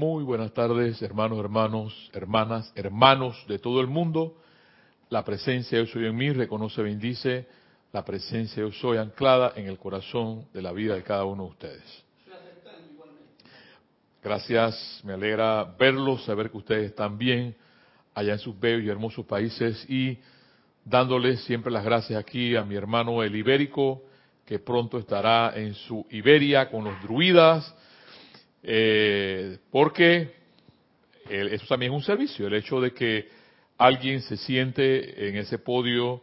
Muy buenas tardes, hermanos, hermanas, hermanos de todo el mundo. La presencia de Yo Soy en mí reconoce, bendice la presencia de Yo Soy anclada en el corazón de la vida de cada uno de ustedes. Gracias, me alegra verlos, saber que ustedes están bien allá en sus bellos y hermosos países y dándoles siempre las gracias aquí a mi hermano el Ibérico, que pronto estará en su Iberia con los druidas, eh, porque eso también es un servicio, el hecho de que alguien se siente en ese podio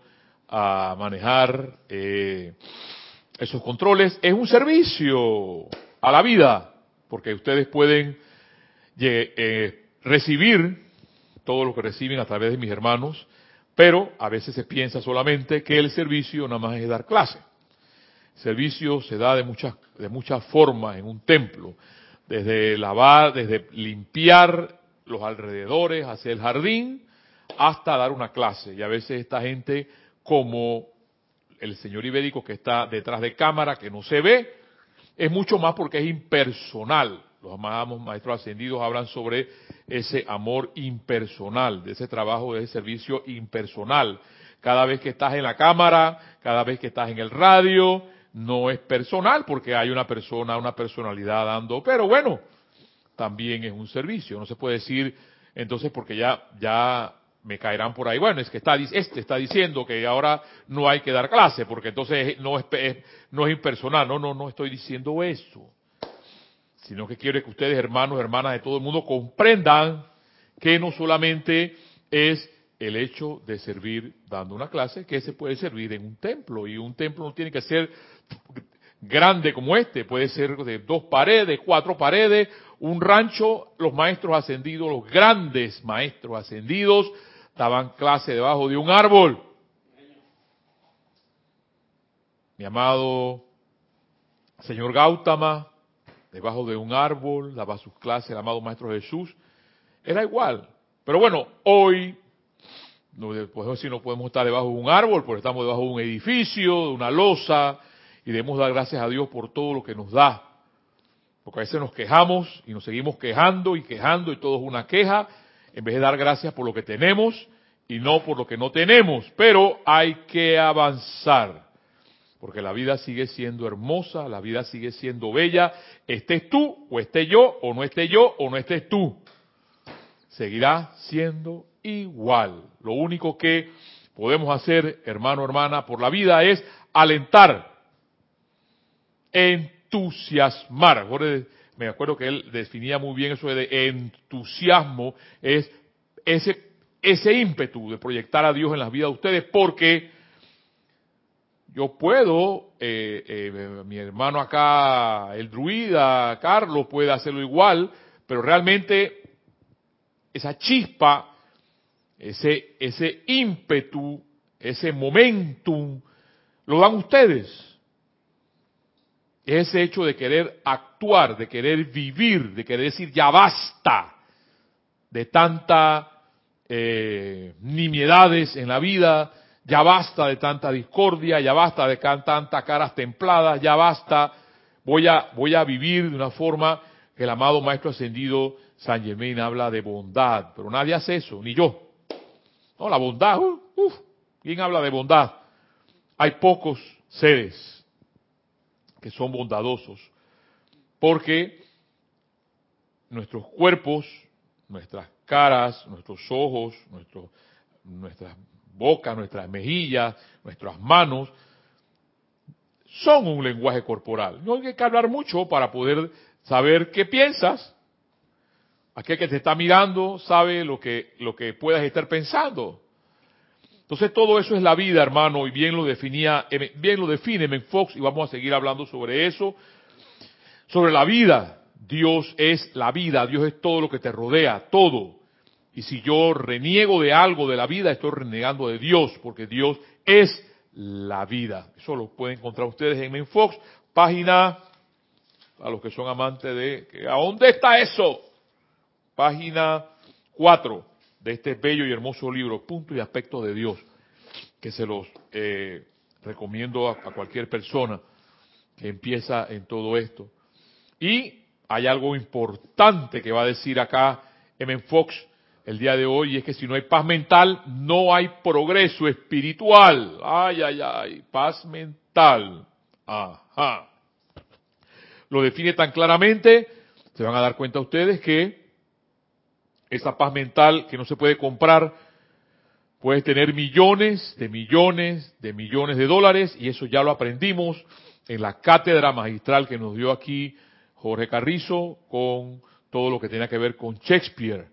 a manejar eh, esos controles, es un servicio a la vida, porque ustedes pueden eh, recibir todo lo que reciben a través de mis hermanos, pero a veces se piensa solamente que el servicio nada más es dar clase. El servicio se da de muchas, de muchas formas en un templo, desde lavar, desde limpiar los alrededores hacia el jardín, hasta dar una clase. Y a veces esta gente, como el señor ibérico que está detrás de cámara, que no se ve, es mucho más porque es impersonal. Los amados maestros ascendidos hablan sobre ese amor impersonal, de ese trabajo, de ese servicio impersonal. Cada vez que estás en la cámara, cada vez que estás en el radio, no es personal porque hay una persona, una personalidad dando, pero bueno, también es un servicio. No se puede decir, entonces, porque ya, ya me caerán por ahí. Bueno, es que está, este está diciendo que ahora no hay que dar clase, porque entonces no es, no es impersonal. No, no, no estoy diciendo eso. Sino que quiero que ustedes, hermanos, hermanas de todo el mundo, comprendan que no solamente es el hecho de servir dando una clase, que se puede servir en un templo. Y un templo no tiene que ser grande como este, puede ser de dos paredes, cuatro paredes, un rancho, los maestros ascendidos, los grandes maestros ascendidos, daban clase debajo de un árbol. Mi amado señor Gautama, debajo de un árbol, daba sus clases, el amado Maestro Jesús, era igual. Pero bueno, hoy, no podemos decir no podemos estar debajo de un árbol, porque estamos debajo de un edificio, de una losa, y debemos dar gracias a Dios por todo lo que nos da. Porque a veces nos quejamos y nos seguimos quejando y quejando y todo es una queja, en vez de dar gracias por lo que tenemos y no por lo que no tenemos. Pero hay que avanzar, porque la vida sigue siendo hermosa, la vida sigue siendo bella, estés tú o esté yo o no esté yo o no estés tú. Seguirá siendo igual. Lo único que podemos hacer, hermano, hermana, por la vida es alentar entusiasmar. Me acuerdo que él definía muy bien eso de entusiasmo, es ese, ese ímpetu de proyectar a Dios en las vidas de ustedes, porque yo puedo, eh, eh, mi hermano acá, el druida, Carlos, puede hacerlo igual, pero realmente esa chispa, ese, ese ímpetu, ese momentum, lo dan ustedes ese hecho de querer actuar, de querer vivir, de querer decir ya basta de tanta eh, nimiedades en la vida, ya basta de tanta discordia, ya basta de tantas caras templadas, ya basta, voy a, voy a vivir de una forma que el amado Maestro Ascendido San Germain habla de bondad, pero nadie hace eso, ni yo. No, la bondad, uh, ¿quién habla de bondad? Hay pocos seres que son bondadosos, porque nuestros cuerpos, nuestras caras, nuestros ojos, nuestro, nuestras bocas, nuestras mejillas, nuestras manos, son un lenguaje corporal. No hay que hablar mucho para poder saber qué piensas. Aquel que te está mirando sabe lo que, lo que puedas estar pensando. Entonces todo eso es la vida, hermano, y bien lo definía, eh, bien lo define Men Fox, y vamos a seguir hablando sobre eso, sobre la vida. Dios es la vida, Dios es todo lo que te rodea, todo. Y si yo reniego de algo de la vida, estoy renegando de Dios, porque Dios es la vida. Eso lo pueden encontrar ustedes en Menfox, página, a los que son amantes de, ¿a dónde está eso? Página 4 de este bello y hermoso libro, Punto y Aspecto de Dios, que se los eh, recomiendo a, cualquier persona que empieza en todo esto. Y hay algo importante que va a decir acá M. Fox el día de hoy, y es que si no hay paz mental, no hay progreso espiritual. Ay, ay, ay, paz mental. Ajá. Lo define tan claramente, se van a dar cuenta ustedes que esa paz mental que no se puede comprar, puedes tener millones de millones de millones de dólares, y eso ya lo aprendimos en la cátedra magistral que nos dio aquí Jorge Carrizo con todo lo que tenía que ver con Shakespeare.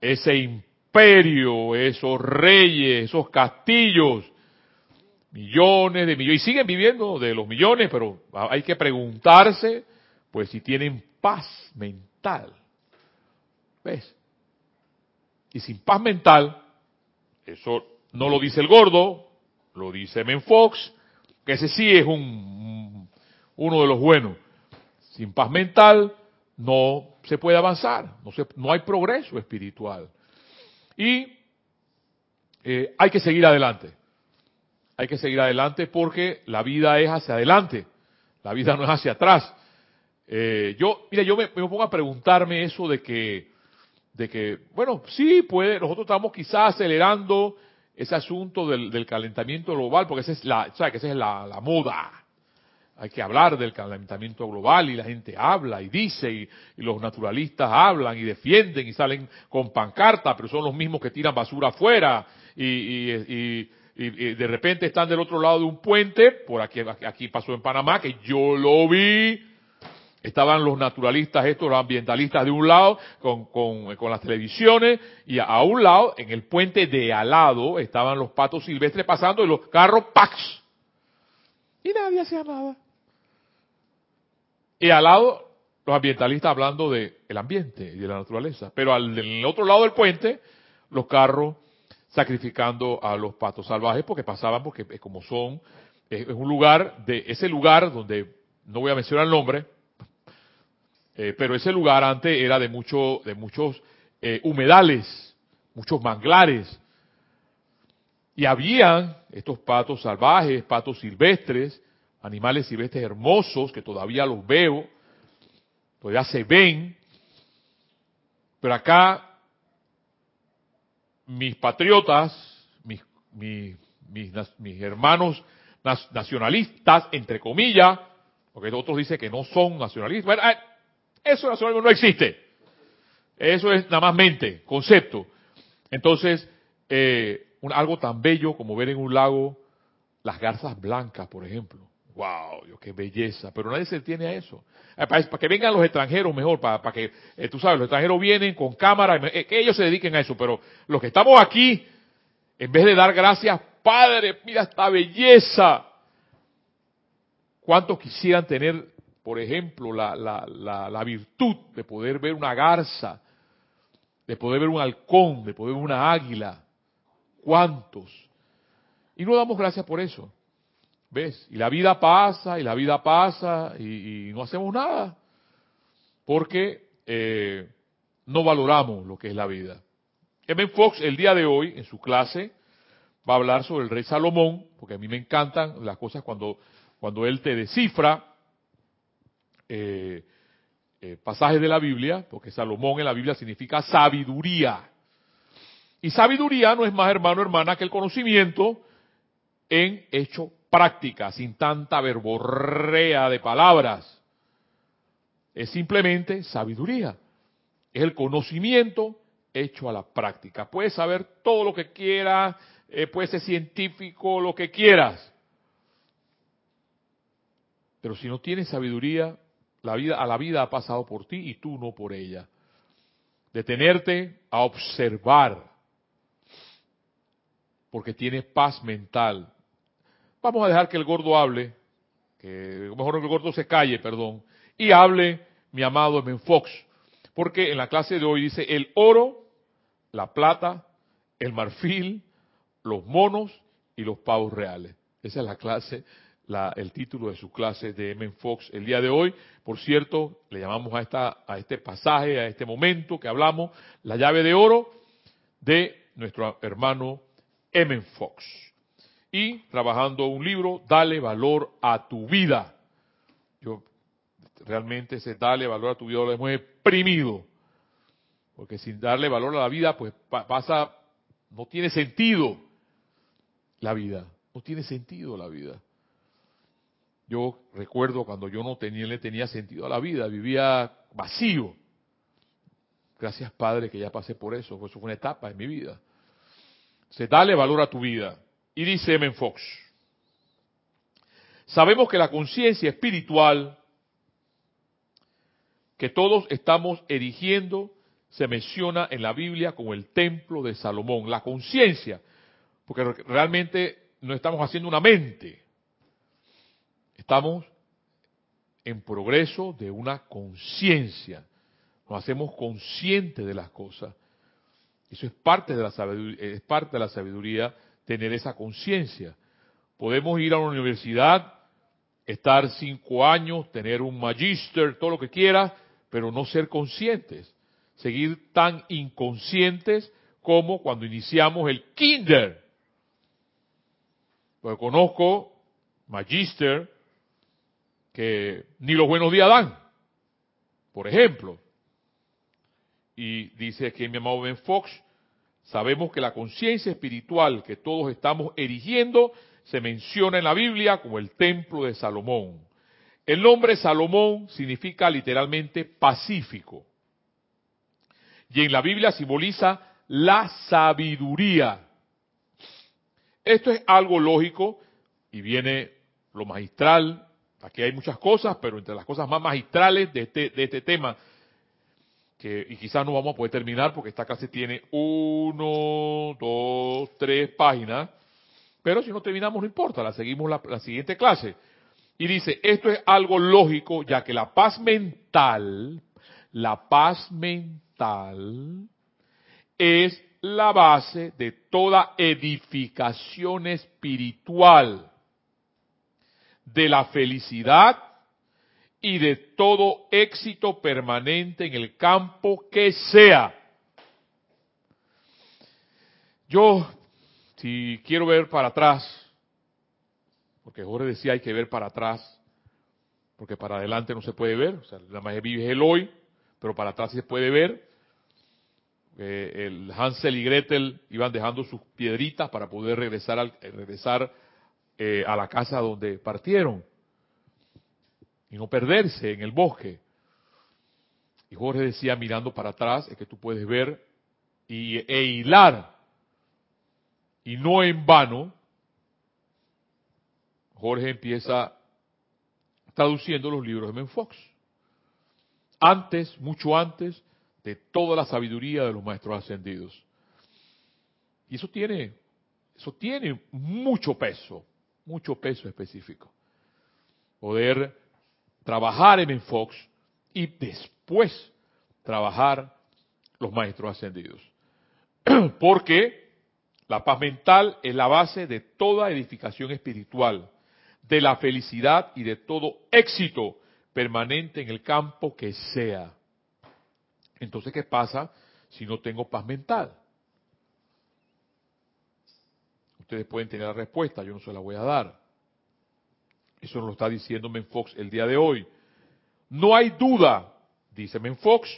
Ese imperio, esos reyes, esos castillos, millones de millones, y siguen viviendo de los millones, pero hay que preguntarse, pues si tienen paz mental. ¿Ves? Y sin paz mental, eso no lo dice el gordo, lo dice Menfox, que ese sí es un, uno de los buenos. Sin paz mental, no se puede avanzar, no, no hay progreso espiritual. Y eh, hay que seguir adelante. Hay que seguir adelante porque la vida es hacia adelante, la vida no es hacia atrás. Eh, yo, mira, yo me, pongo a preguntarme eso de que, de que, bueno, sí puede, nosotros estamos quizás acelerando ese asunto del, calentamiento global, porque esa es la, ¿sabes? que esa es la, la moda hay que hablar del calentamiento global y la gente habla y dice y, los naturalistas hablan y defienden y salen con pancarta, pero son los mismos que tiran basura afuera y, de repente están del otro lado de un puente, por aquí, aquí pasó en Panamá, que yo lo vi, estaban los naturalistas estos, los ambientalistas de un lado con, con, las televisiones y a, un lado, en el puente de al lado, estaban los patos silvestres pasando y los carros ¡pax! Y nadie hacía nada. Y al lado, los ambientalistas hablando del el ambiente y de la naturaleza. Pero al otro lado del puente, los carros sacrificando a los patos salvajes porque pasaban, porque como son, es un lugar, de ese lugar donde, no voy a mencionar el nombre, eh, pero ese lugar antes era de, mucho, de muchos eh, humedales, muchos manglares. Y habían estos patos salvajes, patos silvestres, animales silvestres hermosos que todavía los veo, todavía se ven, pero acá mis patriotas, mis, mis, mis, hermanos nacionalistas, entre comillas, porque otros dicen que no son nacionalistas, bueno, eh, eso nacionalismo no existe, eso es nada más mente, concepto. Entonces, eh, algo tan bello como ver en un lago las garzas blancas, por ejemplo wow, Dios, qué belleza. Pero nadie se detiene a eso. Eh, para, que vengan los extranjeros mejor, para, que, eh, tú sabes, los extranjeros vienen con cámara, que ellos se dediquen a eso. Pero los que estamos aquí, en vez de dar gracias, Padre, mira esta belleza. ¿Cuántos quisieran tener, por ejemplo, la, la, la, virtud de poder ver una garza, de poder ver un halcón, de poder ver una águila? ¿Cuántos? Y no damos gracias por eso. ¿Ves? Y la vida pasa, y la vida pasa, y, no hacemos nada. Porque eh, no valoramos lo que es la vida. M. Fox, el día de hoy, en su clase, va a hablar sobre el rey Salomón, porque a mí me encantan las cosas cuando, cuando él te descifra eh, eh, pasajes de la Biblia, porque Salomón en la Biblia significa sabiduría. Y sabiduría no es más hermano hermana que el conocimiento en hecho práctica, sin tanta verborrea de palabras. Es simplemente sabiduría. Es el conocimiento hecho a la práctica. Puedes saber todo lo que quieras, eh, puedes ser científico, lo que quieras. Pero si no tienes sabiduría, la vida, a la vida ha pasado por ti y tú no por ella. Detenerte a observar, porque tienes paz mental, Vamos a dejar que el gordo hable, que mejor que el gordo se calle, perdón, y hable mi amado Ben Fox, porque en la clase de hoy dice el oro, la plata, el marfil, los monos y los pavos reales. Esa es la clase, el título de su clase de M. Fox el día de hoy. Por cierto, le llamamos a, esta, a este pasaje, a este momento que hablamos, la llave de oro de nuestro hermano M. Fox y trabajando un libro, Dale valor a tu vida. Yo realmente ese darle valor a tu vida lo hemos exprimido. Porque sin darle valor a la vida, pues pasa, no tiene sentido la vida. No tiene sentido la vida. Yo recuerdo cuando yo no tenía, le tenía sentido a la vida, vivía vacío. Gracias Padre que ya pasé por eso, eso fue una etapa en mi vida. Se dale valor a tu vida. Y dice M. Fox, sabemos que la conciencia espiritual que todos estamos erigiendo se menciona en la Biblia como el templo de Salomón. La conciencia, porque realmente no estamos haciendo una mente, estamos en progreso de una conciencia. Nos hacemos conscientes de las cosas. Eso es parte de la sabiduría, es parte de la sabiduría tener esa conciencia. Podemos ir a una universidad, estar cinco años, tener un magíster, todo lo que quiera, pero no ser conscientes. Seguir tan inconscientes como cuando iniciamos el kinder. Porque conozco magíster que ni los buenos días dan, por ejemplo. Y dice aquí mi amado Ben Fox, sabemos que la conciencia espiritual que todos estamos erigiendo se menciona en la Biblia como el templo de Salomón. El nombre Salomón significa literalmente pacífico. Y en la Biblia simboliza la sabiduría. Esto es algo lógico y viene lo magistral Aquí hay muchas cosas, pero entre las cosas más magistrales de este, de este tema, que, y quizás no vamos a poder terminar porque esta clase tiene uno, dos, tres páginas, pero si no terminamos no importa, la seguimos la, la siguiente clase. Y dice, esto es algo lógico, ya que la paz mental, la paz mental es la base de toda edificación espiritual de la felicidad y de todo éxito permanente en el campo que sea. Yo, si quiero ver para atrás, porque Jorge decía hay que ver para atrás, porque para adelante no se puede ver, o sea, la más vive el hoy, pero para atrás se puede ver. Eh, el Hansel y Gretel iban dejando sus piedritas para poder regresar al, regresar eh, a la casa donde partieron y no perderse en el bosque. Y Jorge decía, mirando para atrás, es que tú puedes ver y, e hilar, y no en vano, Jorge empieza traduciendo los libros de Menfox. Antes, mucho antes de toda la sabiduría de los maestros ascendidos. Y eso tiene, eso tiene mucho peso mucho peso específico. Poder trabajar en Fox y después trabajar los maestros ascendidos. Porque la paz mental es la base de toda edificación espiritual, de la felicidad y de todo éxito permanente en el campo que sea. Entonces, ¿qué pasa si no tengo paz mental? Ustedes pueden tener la respuesta, yo no se la voy a dar. Eso nos lo está diciendo Menfox el día de hoy. No hay duda, dice Menfox,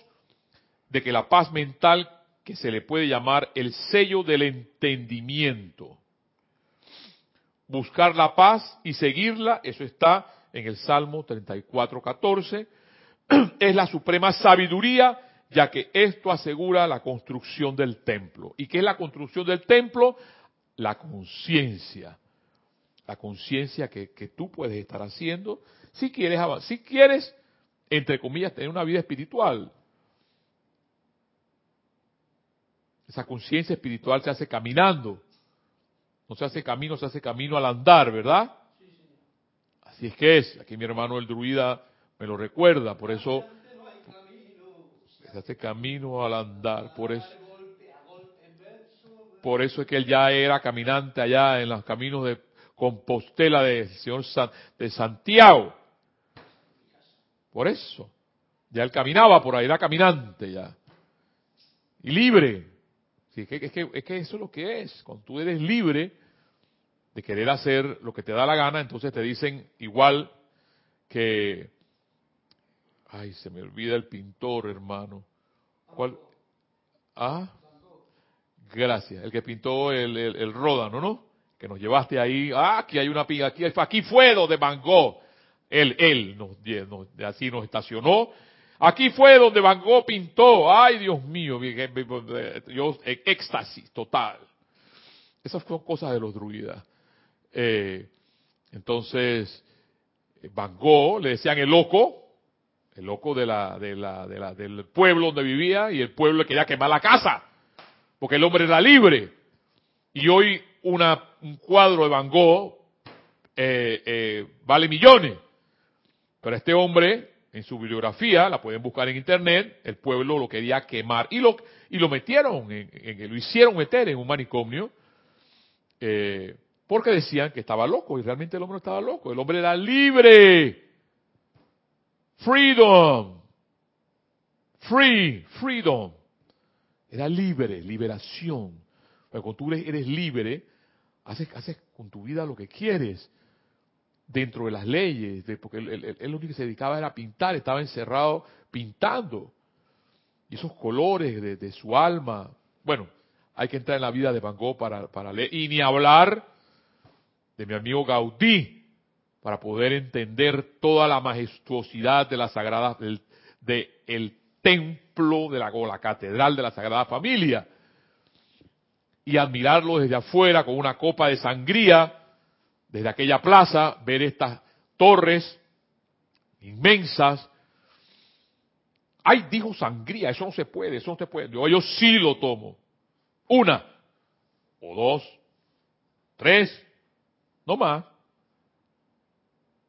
de que la paz mental que se le puede llamar el sello del entendimiento. Buscar la paz y seguirla, eso está en el Salmo 34, 14, es la suprema sabiduría, ya que esto asegura la construcción del templo. ¿Y qué es la construcción del templo? La conciencia. La conciencia que, tú puedes estar haciendo si quieres, si quieres, entre comillas, tener una vida espiritual. Esa conciencia espiritual se hace caminando. No se hace camino, se hace camino al andar, ¿verdad? Así es que es. Aquí mi hermano el druida me lo recuerda, por eso se hace camino al andar, por eso por eso es que él ya era caminante allá en los caminos de Compostela del Señor de Santiago. Por eso. Ya él caminaba por ahí, era caminante ya. Y libre. es, que, es, es que eso es lo que es. Cuando tú eres libre de querer hacer lo que te da la gana, entonces te dicen igual que Ay, se me olvida el pintor, hermano. ¿Cuál? Ah, gracias. El que pintó el, el, el Ródano, ¿no? Que nos llevaste ahí. Ah, aquí hay una piga. Aquí, aquí fue donde Van Gogh. Él, él, nos, nos, así nos estacionó. Aquí fue donde Van Gogh pintó. Ay, Dios mío. Yo, éxtasis total. Esas son cosas de los druidas. Eh, entonces, Van Gogh le decían el loco, el loco de la, de la, de la, del pueblo donde vivía y el pueblo quería quemar la casa, porque el hombre era libre. Y hoy una, un cuadro de Van Gogh eh, eh, vale millones. Pero este hombre, en su bibliografía, la pueden buscar en internet, el pueblo lo quería quemar y lo, y lo metieron, en, en, lo hicieron meter en un manicomio. Eh, porque decían que estaba loco y realmente el hombre no estaba loco, el hombre era libre. Freedom. Free, freedom. Era libre, liberación. Pero cuando tú eres libre, haces, haces con tu vida lo que quieres dentro de las leyes, porque él, lo único que se dedicaba era a pintar, estaba encerrado pintando. Y esos colores de, su alma, bueno, hay que entrar en la vida de Van Gogh para, para leer, y ni hablar de mi amigo Gaudí, para poder entender toda la majestuosidad de la Sagrada, del de templo de la, la catedral de la Sagrada Familia, y admirarlo desde afuera con una copa de sangría, desde aquella plaza, ver estas torres inmensas. Ay, dijo sangría, eso no se puede, eso no se puede. Yo, yo sí lo tomo. Una, o dos, tres, no más.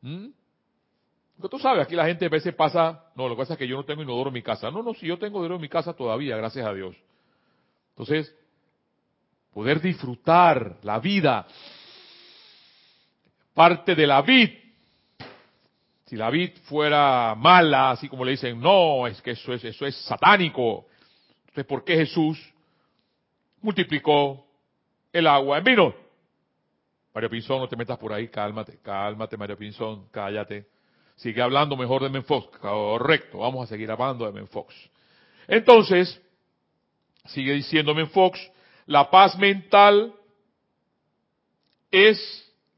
¿Mm? Tú sabes, aquí la gente a veces pasa, no, lo que pasa es que yo no tengo inodoro en mi casa. No, no, si yo tengo inodoro en mi casa todavía, gracias a Dios. Entonces, poder disfrutar la vida, parte de la vid. Si la vid fuera mala, así como le dicen, no, es que eso es, eso es satánico. Entonces, ¿por qué Jesús multiplicó el agua en vino? Mario Pinzón, no te metas por ahí, cálmate, cálmate, Mario Pinzón, cállate. Sigue hablando mejor de Menfox, correcto, vamos a seguir hablando de Menfox. Entonces, sigue diciendo Menfox, la paz mental es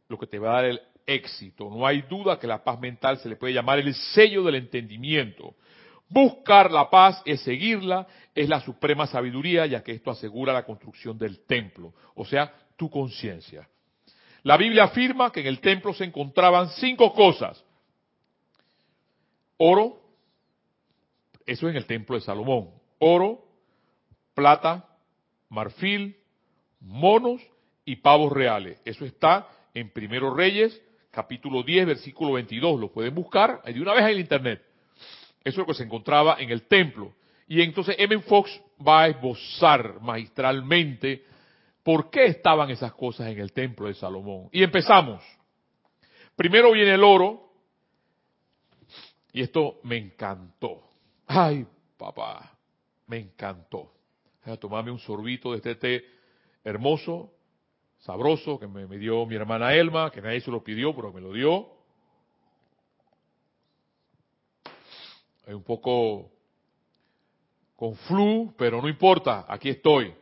lo que te va a dar el éxito. No hay duda que la paz mental se le puede llamar el sello del entendimiento. Buscar la paz es seguirla, es la suprema sabiduría, ya que esto asegura la construcción del templo, o sea, tu conciencia. La Biblia afirma que en el templo se encontraban cinco cosas. Oro, eso en el templo de Salomón. Oro, plata, marfil, monos y pavos reales. Eso está en Primero Reyes, capítulo 10, versículo 22. Lo pueden buscar de una vez en el internet. Eso es lo que se encontraba en el templo. Y entonces M. Fox va a esbozar magistralmente por qué estaban esas cosas en el templo de Salomón. Y empezamos. Primero viene el oro, y esto me encantó. Ay, papá, me encantó. A tomarme un sorbito de este té hermoso, sabroso, que me, me, dio mi hermana Elma, que nadie se lo pidió, pero me lo dio. Es un poco con flu, pero no importa, aquí estoy.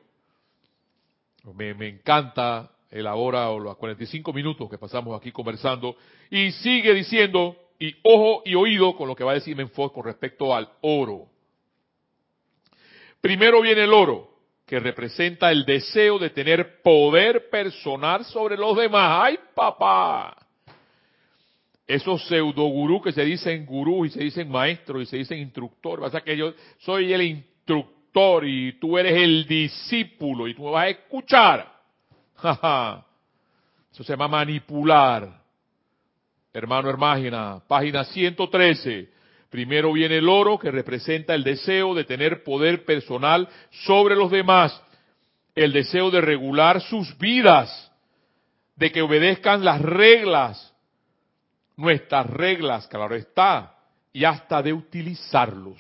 Me, me encanta el ahora o los 45 minutos que pasamos aquí conversando. Y sigue diciendo, y ojo y oído con lo que va a decir Menfox con respecto al oro. Primero viene el oro, que representa el deseo de tener poder personal sobre los demás. ¡Ay, papá! Esos pseudo gurú que se dicen gurú y se dicen maestro y se dicen instructor. Pasa que yo soy el instructor y tú eres el discípulo y tú me vas a escuchar. Eso se llama manipular. Hermano, hermana, página 113. Primero viene el oro que representa el deseo de tener poder personal sobre los demás, el deseo de regular sus vidas, de que obedezcan las reglas, nuestras reglas, claro está, y hasta de utilizarlos.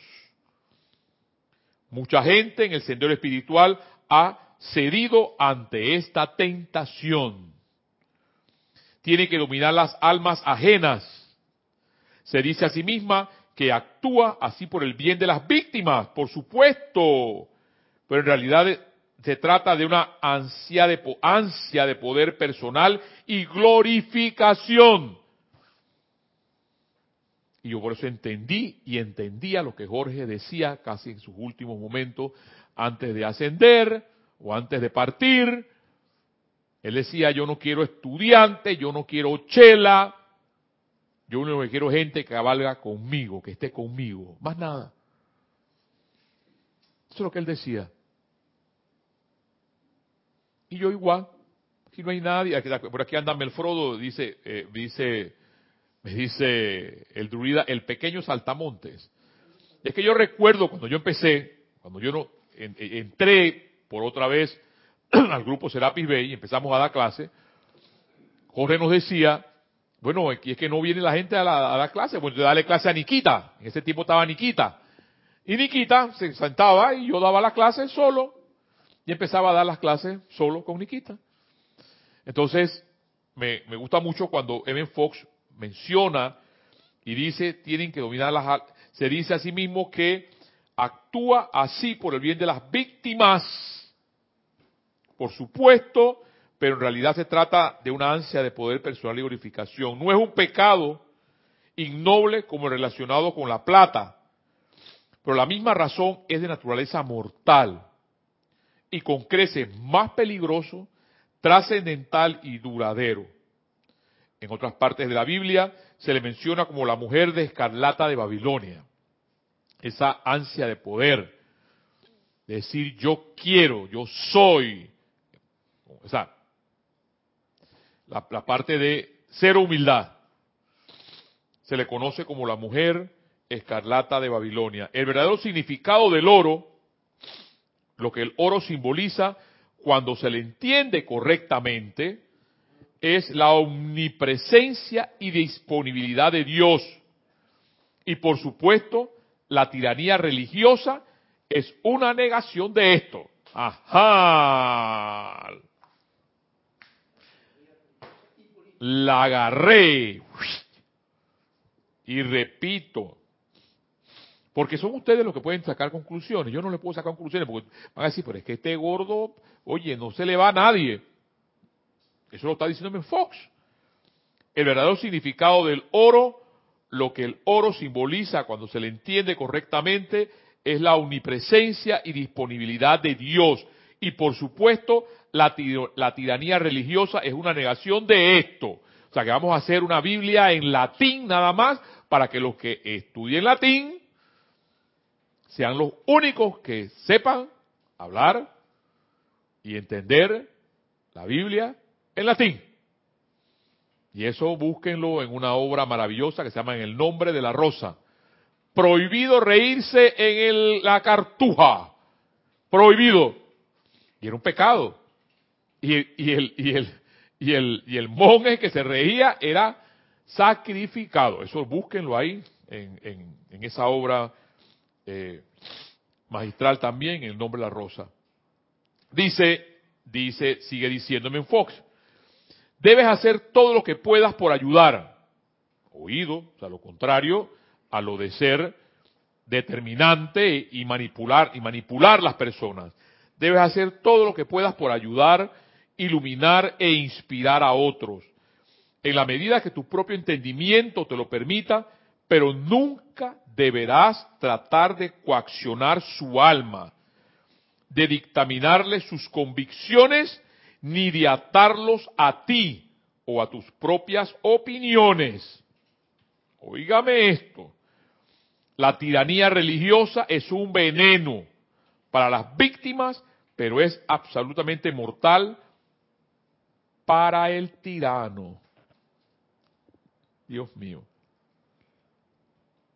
Mucha gente en el sendero espiritual ha cedido ante esta tentación. Tiene que dominar las almas ajenas. Se dice a sí misma que actúa así por el bien de las víctimas, por supuesto, pero en realidad se trata de una ansia de, ansia de poder personal y glorificación. Y yo por eso entendí y entendía lo que Jorge decía casi en sus últimos momentos antes de ascender o antes de partir. Él decía, yo no quiero estudiante, yo no quiero chela, yo único que quiero gente que cabalga conmigo, que esté conmigo, más nada. Eso es lo que él decía. Y yo igual, aquí no hay nadie, por aquí anda Melfrodo, dice, eh, dice, me dice el druida, el pequeño saltamontes. Es que yo recuerdo cuando yo empecé, cuando yo no entré por otra vez al grupo Serapis Bay y empezamos a dar clase, Jorge nos decía, bueno, es que no viene la gente a, la, dar clase, pues darle clase a Nikita. En ese tiempo estaba Nikita. Y Nikita se sentaba y yo daba la clase solo. Y empezaba a dar las clases solo con Nikita. Entonces, me, me gusta mucho cuando Evan Fox menciona y dice, tienen que dominar las... Se dice a sí mismo que actúa así por el bien de las víctimas. Por supuesto, pero en realidad se trata de una ansia de poder personal y glorificación. No es un pecado ignoble como relacionado con la plata, pero la misma razón es de naturaleza mortal y con creces más peligroso, trascendental y duradero. En otras partes de la Biblia se le menciona como la mujer de escarlata de Babilonia. Esa ansia de poder, decir yo quiero, yo soy. O sea, la, la parte de cero humildad. Se le conoce como la mujer escarlata de Babilonia. El verdadero significado del oro lo que el oro simboliza cuando se le entiende correctamente es la omnipresencia y disponibilidad de Dios. Y por supuesto, la tiranía religiosa es una negación de esto. Ajá. La agarré. Y repito, porque son ustedes los que pueden sacar conclusiones. Yo no le puedo sacar conclusiones porque van a decir, pero es que este gordo, oye, no se le va a nadie. Eso lo está diciéndome Fox. El verdadero significado del oro, lo que el oro simboliza cuando se le entiende correctamente, es la omnipresencia y disponibilidad de Dios. Y por supuesto, la, la tiranía religiosa es una negación de esto. O sea que vamos a hacer una Biblia en latín nada más para que los que estudien latín sean los únicos que sepan hablar y entender la Biblia en latín. Y eso búsquenlo en una obra maravillosa que se llama En el nombre de la rosa. Prohibido reírse en la cartuja. Prohibido. Y era un pecado. Y, el, y, el, y, el, y el monje que se reía era sacrificado. Eso búsquenlo ahí en, en, en esa obra eh, magistral también, en el nombre de la rosa. Dice, dice, sigue diciéndome en Fox, debes hacer todo lo que puedas por ayudar. Oído, o sea, lo contrario a lo de ser determinante y manipular, y manipular las personas. Debes hacer todo lo que puedas por ayudar, iluminar e inspirar a otros. En la medida que tu propio entendimiento te lo permita, pero nunca deberás tratar de coaccionar su alma, de dictaminarle sus convicciones, ni de atarlos a ti o a tus propias opiniones. Óigame esto. La tiranía religiosa es un veneno para las víctimas, pero es absolutamente mortal para el tirano. Dios mío.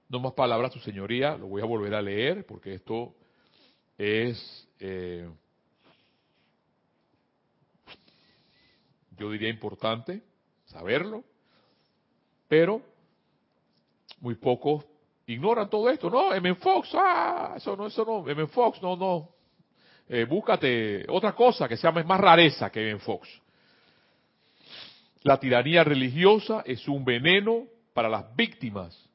No más palabras, su señoría, lo voy a volver a leer porque esto es, eh, yo diría importante saberlo, pero muy pocos ignoran todo esto. No, M. Fox, ah, eso no, eso no, M. Fox, no, no. Eh, búscate otra cosa que sea más rareza que M. Fox. La tiranía religiosa es un veneno para las víctimas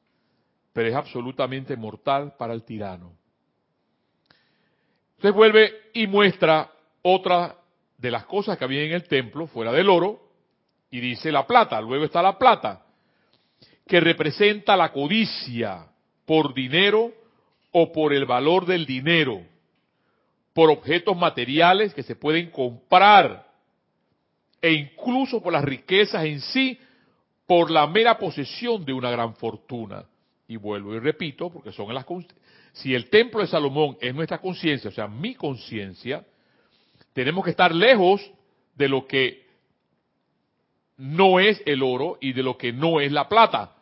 pero es absolutamente mortal para el tirano. Entonces vuelve y muestra otra de las cosas que había en el templo, fuera del oro, y dice la plata, luego está la plata, que representa la codicia por dinero o por el valor del dinero, por objetos materiales que se pueden comprar e incluso por las riquezas en sí, por la mera posesión de una gran fortuna. Y vuelvo y repito, porque son las si el templo de Salomón es nuestra conciencia, o sea, mi conciencia, tenemos que estar lejos de lo que no es el oro y de lo que no es la plata.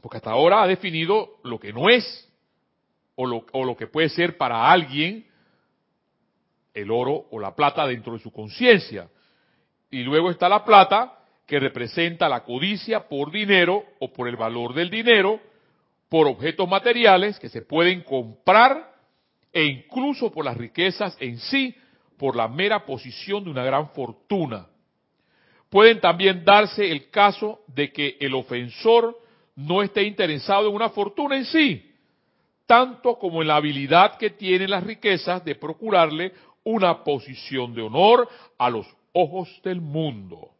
Porque hasta ahora ha definido lo que no es o lo, que puede ser para alguien el oro o la plata dentro de su conciencia. Y luego está la plata que representa la codicia por dinero o por el valor del dinero, por objetos materiales que se pueden comprar e incluso por las riquezas en sí, por la mera posición de una gran fortuna. Pueden también darse el caso de que el ofensor no esté interesado en una fortuna en sí, tanto como en la habilidad que tienen las riquezas de procurarle una posición de honor a los ojos del mundo.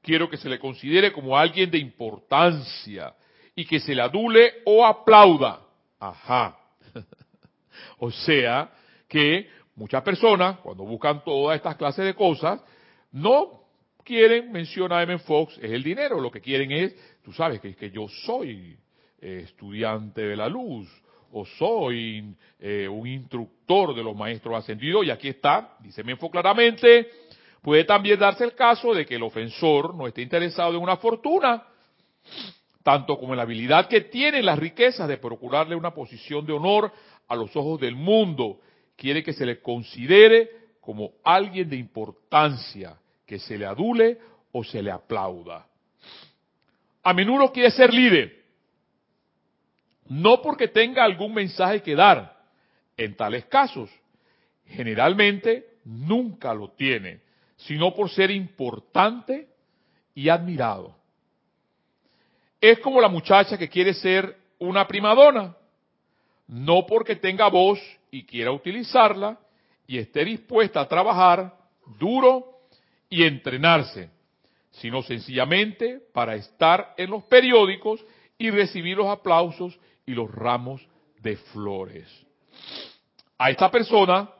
Quiero que se le considere como alguien de importancia y que se le adule o aplauda. Ajá. o sea que muchas personas, cuando buscan todas estas clases de cosas, no quieren, menciona M. Fox, es el dinero. Lo que quieren es, tú sabes, que, que yo soy eh, estudiante de la luz, o soy eh, un instructor de los maestros ascendidos, y aquí está, dice Menfo claramente, puede también darse el caso de que el ofensor no esté interesado en una fortuna, tanto como en la habilidad que tiene las riquezas de procurarle una posición de honor a los ojos del mundo, quiere que se le considere como alguien de importancia, que se le adule o se le aplauda. A menudo quiere ser líder, no porque tenga algún mensaje que dar. En tales casos, generalmente nunca lo tiene, sino por ser importante y admirado. Es como la muchacha que quiere ser una primadona, no porque tenga voz y quiera utilizarla y esté dispuesta a trabajar duro y entrenarse, sino sencillamente para estar en los periódicos y recibir los aplausos y los ramos de flores. A esta persona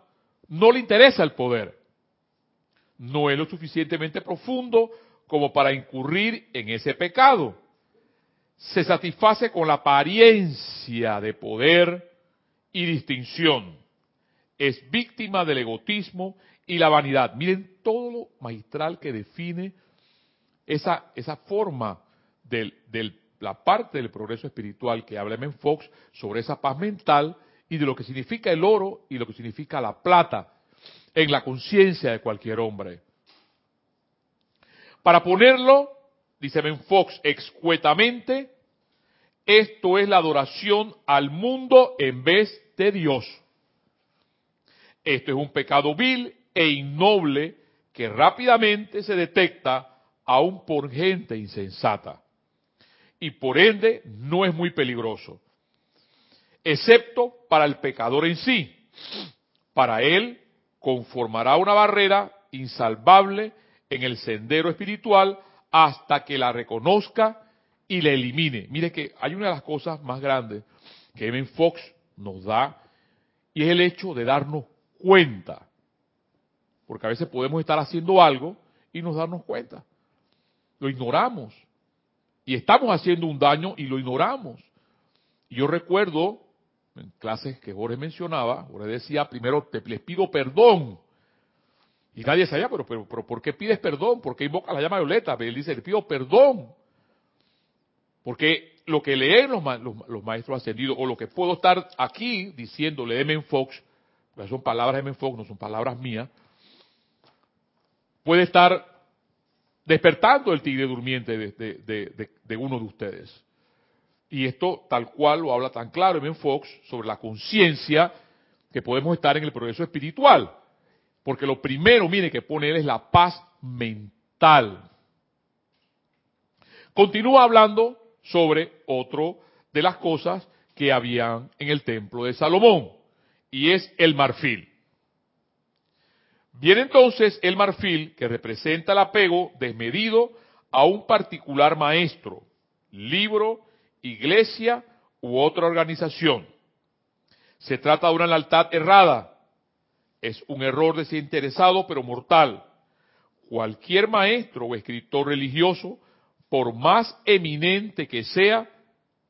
no le interesa el poder. No es lo suficientemente profundo como para incurrir en ese pecado. Se satisface con la apariencia de poder y distinción. Es víctima del egotismo y la vanidad. Miren todo lo magistral que define esa, esa forma del, del la parte del progreso espiritual que habla en Fox sobre esa paz mental y de lo que significa el oro y lo que significa la plata en la conciencia de cualquier hombre. Para ponerlo, dice Ben Fox, excuetamente, esto es la adoración al mundo en vez de Dios. Esto es un pecado vil e innoble que rápidamente se detecta aún por gente insensata y por ende no es muy peligroso, excepto para el pecador en sí. Para él conformará una barrera insalvable en el sendero espiritual hasta que la reconozca y la elimine. Mire que hay una de las cosas más grandes que Evan Fox nos da y es el hecho de darnos cuenta. Porque a veces podemos estar haciendo algo y nos darnos cuenta. Lo ignoramos. Y estamos haciendo un daño y lo ignoramos. Yo recuerdo en clases que Jorge mencionaba, Jorge decía, primero te, les pido perdón. Y nadie sabía, pero, pero, pero ¿por qué pides perdón? ¿Por qué invocas la llama violeta? Pero él dice, le pido perdón. Porque lo que leen los, los, maestros ascendidos, o lo que puedo estar aquí diciéndole Men Fox, son palabras de Men Fox, no son palabras mías, puede estar despertando el tigre durmiente de, uno de ustedes. Y esto tal cual lo habla tan claro Ben Fox sobre la conciencia que podemos estar en el progreso espiritual. Porque lo primero, mire, que pone él es la paz mental. Continúa hablando sobre otro de las cosas que habían en el templo de Salomón, y es el marfil. Viene entonces el marfil que representa el apego desmedido a un particular maestro, libro, iglesia u otra organización. Se trata de una lealtad errada. Es un error desinteresado pero mortal. Cualquier maestro o escritor religioso, por más eminente que sea,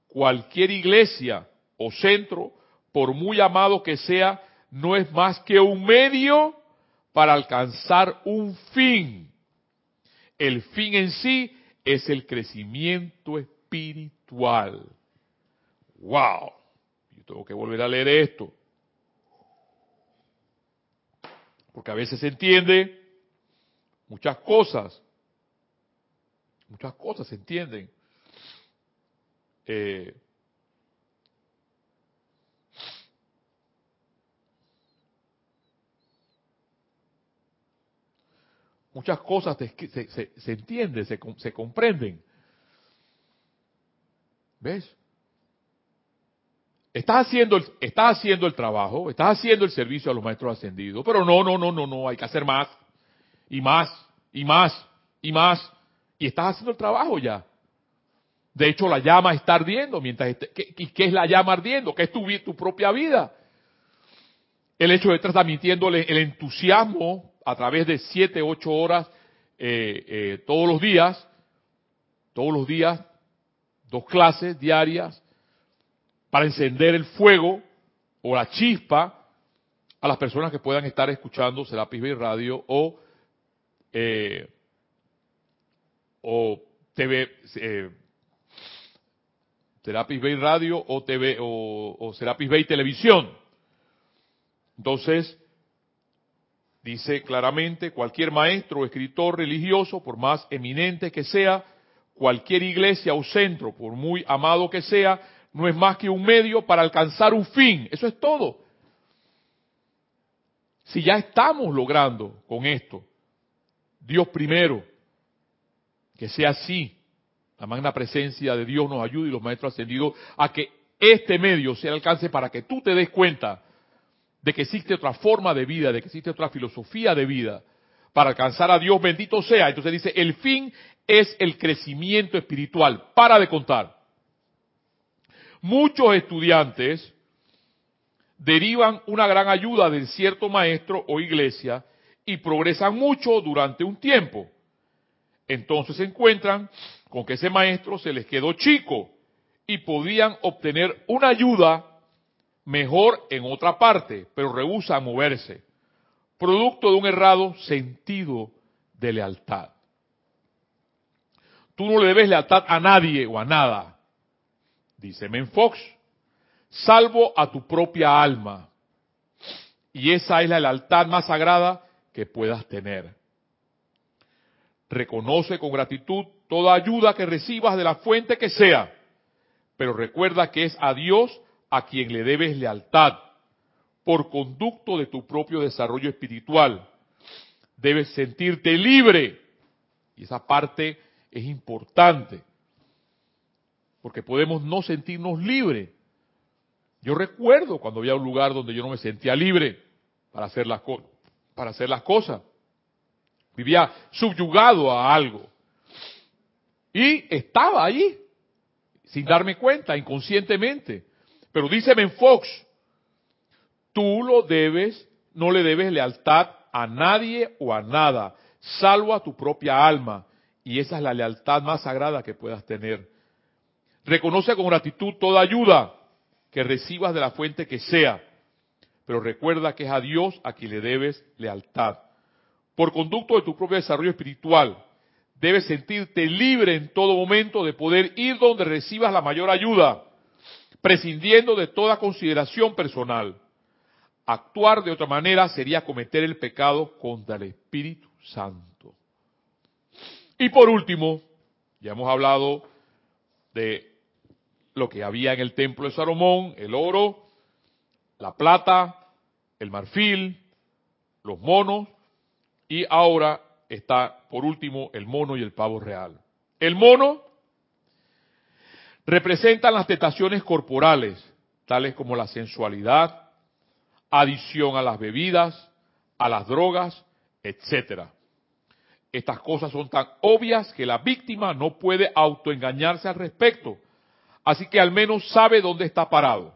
cualquier iglesia o centro, por muy amado que sea, no es más que un medio para alcanzar un fin. El fin en sí es el crecimiento espiritual. ¡Wow! Yo tengo que volver a leer esto. Porque a veces se entiende muchas cosas. Muchas cosas se entienden. Eh, muchas cosas se, se, entienden, se, comprenden. ¿Ves? Estás haciendo, el, estás haciendo el trabajo, estás haciendo el servicio a los maestros ascendidos, pero no, no, no, no, no, hay que hacer más, y más, y más, y más, y estás haciendo el trabajo ya. De hecho, la llama está ardiendo, mientras ¿qué, ¿qué, es la llama ardiendo? ¿Qué es tu, tu propia vida? El hecho de estar transmitiéndole el entusiasmo a través de siete, ocho horas eh, eh, todos los días, todos los días, dos clases diarias, para encender el fuego o la chispa a las personas que puedan estar escuchando Serapis Bay Radio o, eh, o TV, eh, Serapis Bay Radio o TV o, o Serapis Bay Televisión. Entonces, dice claramente, cualquier maestro o escritor religioso, por más eminente que sea, cualquier iglesia o centro, por muy amado que sea, no es más que un medio para alcanzar un fin. Eso es todo. Si ya estamos logrando con esto, Dios primero, que sea así, la magna presencia de Dios nos ayude y los maestros ascendidos a que este medio se alcance para que tú te des cuenta de que existe otra forma de vida, de que existe otra filosofía de vida para alcanzar a Dios, bendito sea. Entonces dice, el fin es el crecimiento espiritual. Para de contar. Muchos estudiantes derivan una gran ayuda de cierto maestro o iglesia y progresan mucho durante un tiempo. Entonces se encuentran con que ese maestro se les quedó chico y podían obtener una ayuda mejor en otra parte, pero rehúsa moverse, producto de un errado sentido de lealtad. Tú no le debes lealtad a nadie o a nada, dice Menfox, salvo a tu propia alma. Y esa es la lealtad más sagrada que puedas tener. Reconoce con gratitud toda ayuda que recibas de la fuente que sea, pero recuerda que es a Dios a quien le debes lealtad por conducto de tu propio desarrollo espiritual. Debes sentirte libre. Y esa parte es importante. Porque podemos no sentirnos libres. Yo recuerdo cuando había un lugar donde yo no me sentía libre para hacer las, para hacer las cosas. Vivía subyugado a algo. Y estaba ahí, sin darme cuenta, inconscientemente. Pero dice Fox, tú lo debes, no le debes lealtad a nadie o a nada, salvo a tu propia alma. Y esa es la lealtad más sagrada que puedas tener. Reconoce con gratitud toda ayuda que recibas de la fuente que sea, pero recuerda que es a Dios a quien le debes lealtad. Por conducto de tu propio desarrollo espiritual, debes sentirte libre en todo momento de poder ir donde recibas la mayor ayuda prescindiendo de toda consideración personal. Actuar de otra manera sería cometer el pecado contra el Espíritu Santo. Y por último, ya hemos hablado de lo que había en el templo de Salomón, el oro, la plata, el marfil, los monos, y ahora está por último el mono y el pavo real. El mono representan las tentaciones corporales, tales como la sensualidad, adición a las bebidas, a las drogas, etcétera. Estas cosas son tan obvias que la víctima no puede autoengañarse al respecto, así que al menos sabe dónde está parado.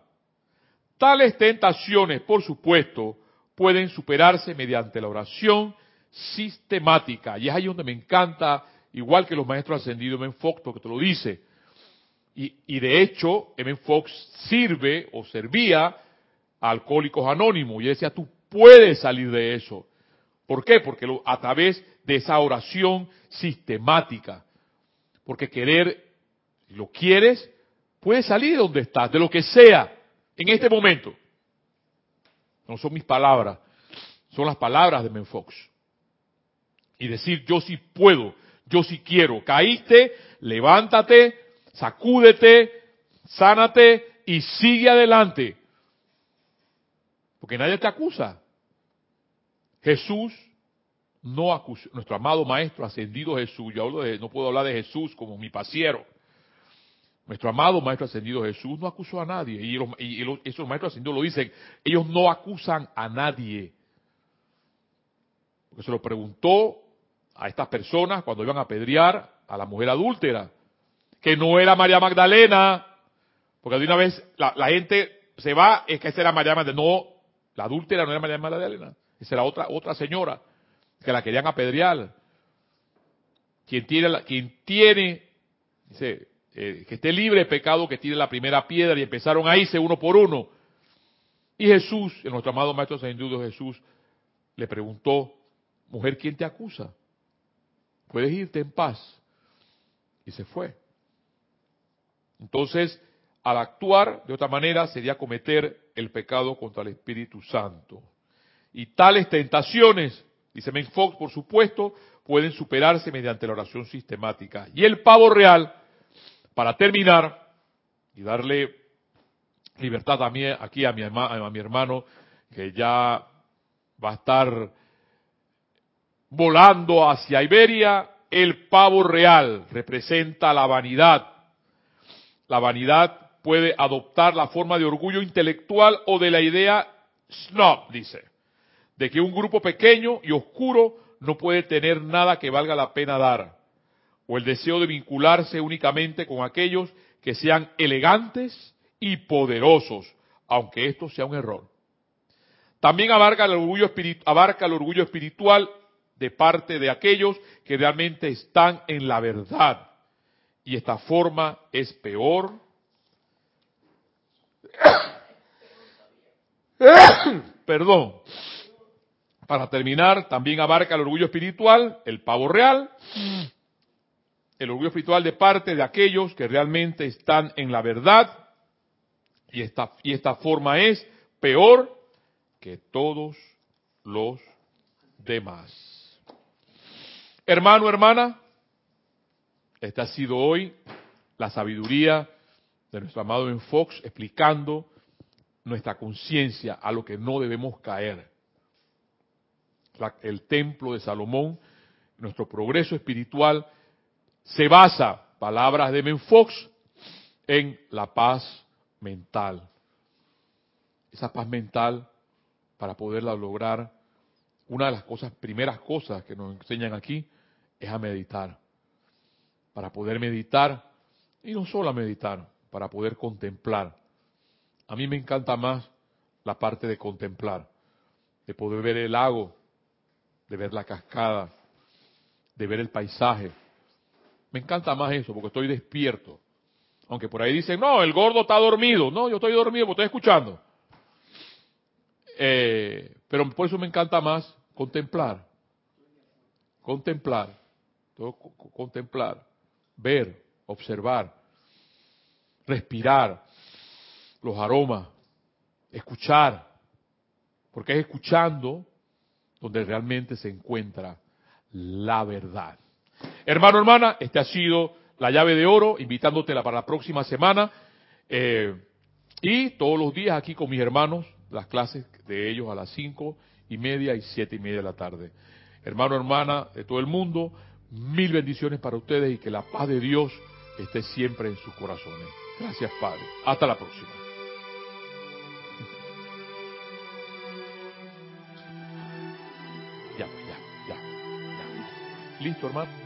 Tales tentaciones, por supuesto, pueden superarse mediante la oración sistemática. Y es ahí donde me encanta, igual que los maestros ascendidos, M. Fox, porque te lo dice. Y, y de hecho, M. Fox sirve o servía a alcohólicos anónimos. Y decía, tú puedes salir de eso. ¿Por qué? Porque a través de esa oración sistemática. Porque querer, lo quieres, puedes salir de donde estás, de lo que sea, en este momento. No son mis palabras, son las palabras de Menfox. Y decir, yo sí puedo, yo sí quiero. Caíste, levántate, sacúdete, sánate y sigue adelante. Porque nadie te acusa. Jesús no acusó, nuestro amado Maestro ascendido Jesús, yo hablo de, no puedo hablar de Jesús como mi pasiero. Nuestro amado Maestro ascendido Jesús no acusó a nadie. Y, esos maestros ascendidos lo dicen, ellos no acusan a nadie. Porque se lo preguntó a estas personas cuando iban a apedrear a la mujer adúltera, que no era María Magdalena, porque de una vez la, gente se va, es que esa era María Magdalena. No, la adúltera no era María Magdalena, esa era otra, otra señora que la querían apedrear. Quien tiene, quien tiene, eh, que esté libre de pecado, que tire la primera piedra, y empezaron a irse uno por uno. Y Jesús, el nuestro amado Maestro Saindudo Jesús, le preguntó, mujer, ¿quién te acusa? Puedes irte en paz. Y se fue. Entonces, al actuar de otra manera sería cometer el pecado contra el Espíritu Santo. Y tales tentaciones, dice Menfox, por supuesto, pueden superarse mediante la oración sistemática. Y el pavo real para terminar y darle libertad también aquí a mi, a mi hermano que ya va a estar volando hacia Iberia, el pavo real representa la vanidad. La vanidad puede adoptar la forma de orgullo intelectual o de la idea snob, dice, de que un grupo pequeño y oscuro no puede tener nada que valga la pena dar o el deseo de vincularse únicamente con aquellos que sean elegantes y poderosos, aunque esto sea un error. También abarca el orgullo, abarca el orgullo espiritual de parte de aquellos que realmente están en la verdad. Y esta forma es peor. Perdón. Para terminar, también abarca el orgullo espiritual, el pavo real, el orgullo espiritual de parte de aquellos que realmente están en la verdad y esta, y esta forma es peor que todos los demás. Hermano, hermana, esta ha sido hoy la sabiduría de nuestro amado Ben Fox explicando nuestra conciencia a lo que no debemos caer. el templo de Salomón, nuestro progreso espiritual se basa, palabras de Menfox, en la paz mental. Esa paz mental, para poderla lograr, una de las cosas, primeras cosas que nos enseñan aquí, es a meditar. Para poder meditar, y no solo a meditar, para poder contemplar. A mí me encanta más la parte de contemplar, de poder ver el lago, de ver la cascada, de ver el paisaje, me encanta más eso porque estoy despierto. Aunque por ahí dicen, no, el gordo está dormido. No, yo estoy dormido porque estoy escuchando. Eh, pero por eso me encanta más contemplar. Contemplar. contemplar. Ver, observar. Respirar. Los aromas. Escuchar. Porque es escuchando donde realmente se encuentra la verdad. Hermano, hermana, este ha sido la llave de oro, invitándotela para la próxima semana. Eh, y todos los días aquí con mis hermanos, las clases de ellos a las cinco y media y siete y media de la tarde. Hermano, hermana de todo el mundo, mil bendiciones para ustedes y que la paz de Dios esté siempre en sus corazones. Gracias, Padre. Hasta la próxima. Ya, ya, ya, ya. Listo, hermano.